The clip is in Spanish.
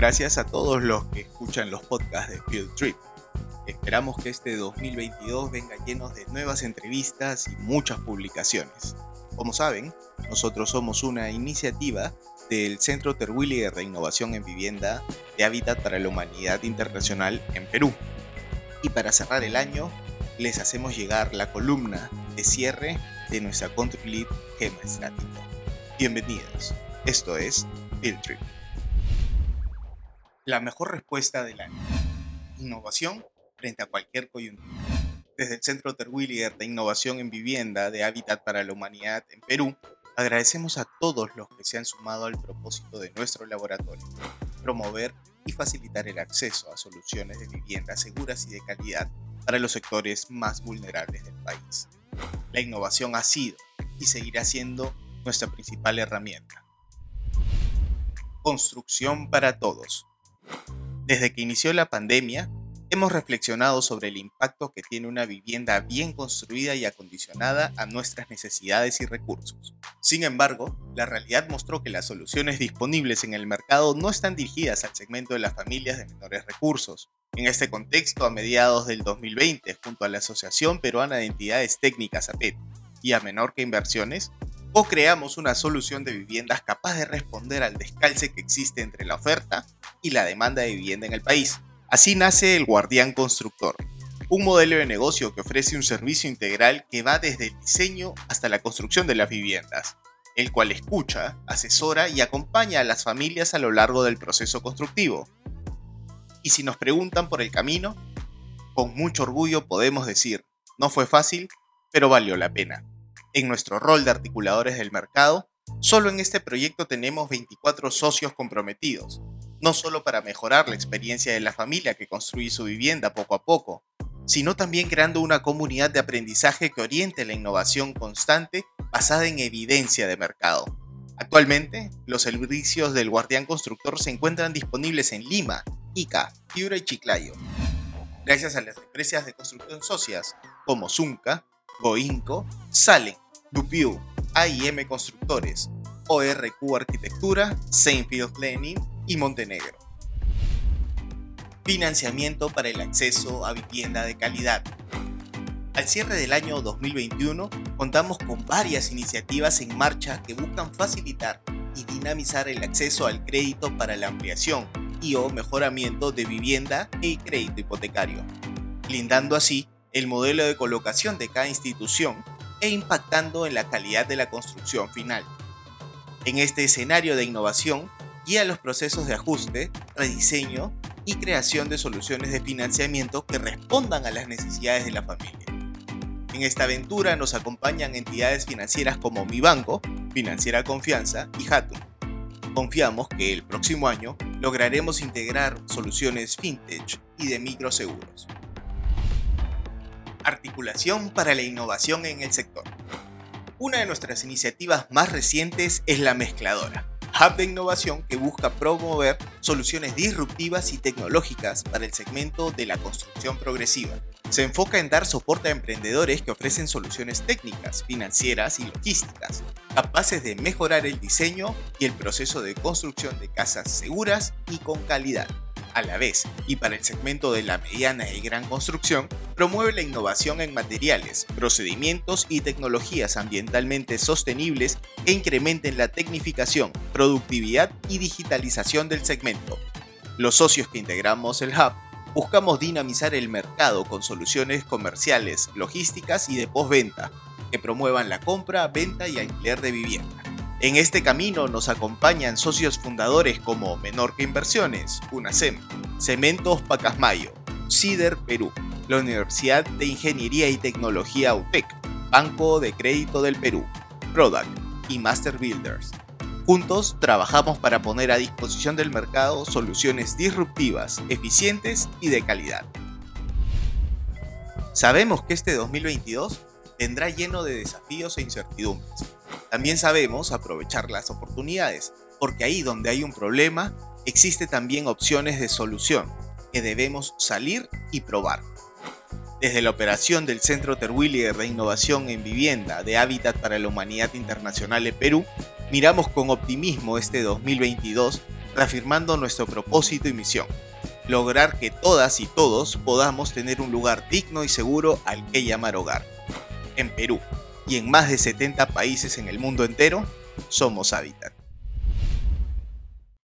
Gracias a todos los que escuchan los podcasts de Field Trip. Esperamos que este 2022 venga lleno de nuevas entrevistas y muchas publicaciones. Como saben, nosotros somos una iniciativa del Centro Terwilliger de Innovación en Vivienda de Hábitat para la Humanidad Internacional en Perú. Y para cerrar el año, les hacemos llegar la columna de cierre de nuestra Country Lead Gema Estática. Bienvenidos, esto es Field Trip. La mejor respuesta del año. Innovación frente a cualquier coyuntura. Desde el Centro Terwilliger de Innovación en Vivienda de Hábitat para la Humanidad en Perú, agradecemos a todos los que se han sumado al propósito de nuestro laboratorio, promover y facilitar el acceso a soluciones de vivienda seguras y de calidad para los sectores más vulnerables del país. La innovación ha sido y seguirá siendo nuestra principal herramienta. Construcción para todos. Desde que inició la pandemia, hemos reflexionado sobre el impacto que tiene una vivienda bien construida y acondicionada a nuestras necesidades y recursos. Sin embargo, la realidad mostró que las soluciones disponibles en el mercado no están dirigidas al segmento de las familias de menores recursos. En este contexto, a mediados del 2020, junto a la Asociación Peruana de Entidades Técnicas APET y a Menor que Inversiones, co-creamos una solución de viviendas capaz de responder al descalce que existe entre la oferta y la demanda de vivienda en el país Así nace el Guardián Constructor, un modelo de negocio que ofrece un servicio integral que va desde el diseño hasta la construcción de las viviendas, el cual escucha, asesora y acompaña a las familias a lo largo del proceso constructivo. Y si nos preguntan por el camino, con mucho orgullo podemos decir, no fue fácil, pero valió la pena. En nuestro rol de articuladores del mercado, solo en este proyecto tenemos 24 socios comprometidos, no solo para mejorar la experiencia de la familia que construye su vivienda poco a poco, sino también creando una comunidad de aprendizaje que oriente la innovación constante basada en evidencia de mercado. Actualmente, los servicios del Guardián Constructor se encuentran disponibles en Lima, Ica, Piura y Chiclayo. Gracias a las empresas de construcción socias como Zunca, Goinco, Salen, Dupiu, AIM Constructores, ORQ Arquitectura, Seinfeld Lenin y Montenegro. Financiamiento para el acceso a vivienda de calidad. Al cierre del año 2021, contamos con varias iniciativas en marcha que buscan facilitar y dinamizar el acceso al crédito para la ampliación y o mejoramiento de vivienda y crédito hipotecario, blindando así el modelo de colocación de cada institución e impactando en la calidad de la construcción final. En este escenario de innovación, guía los procesos de ajuste, rediseño y creación de soluciones de financiamiento que respondan a las necesidades de la familia. En esta aventura nos acompañan entidades financieras como Mi Banco, Financiera Confianza y Hatun. Confiamos que el próximo año lograremos integrar soluciones fintech y de microseguros. Articulación para la innovación en el sector. Una de nuestras iniciativas más recientes es la mezcladora hub de innovación que busca promover soluciones disruptivas y tecnológicas para el segmento de la construcción progresiva. Se enfoca en dar soporte a emprendedores que ofrecen soluciones técnicas, financieras y logísticas, capaces de mejorar el diseño y el proceso de construcción de casas seguras y con calidad a la vez y para el segmento de la mediana y gran construcción, promueve la innovación en materiales, procedimientos y tecnologías ambientalmente sostenibles que incrementen la tecnificación, productividad y digitalización del segmento. Los socios que integramos el hub buscamos dinamizar el mercado con soluciones comerciales, logísticas y de postventa que promuevan la compra, venta y alquiler de vivienda. En este camino nos acompañan socios fundadores como Menor que Inversiones, UNACEM, Cementos Pacasmayo, CIDER Perú, la Universidad de Ingeniería y Tecnología UTEC, Banco de Crédito del Perú, Product y Master Builders. Juntos trabajamos para poner a disposición del mercado soluciones disruptivas, eficientes y de calidad. Sabemos que este 2022 vendrá lleno de desafíos e incertidumbres también sabemos aprovechar las oportunidades, porque ahí donde hay un problema, existe también opciones de solución que debemos salir y probar. Desde la operación del Centro Terwilliger de Innovación en Vivienda de Hábitat para la Humanidad Internacional de Perú, miramos con optimismo este 2022, reafirmando nuestro propósito y misión, lograr que todas y todos podamos tener un lugar digno y seguro al que llamar hogar. En Perú y en más de 70 países en el mundo entero, somos Habitat.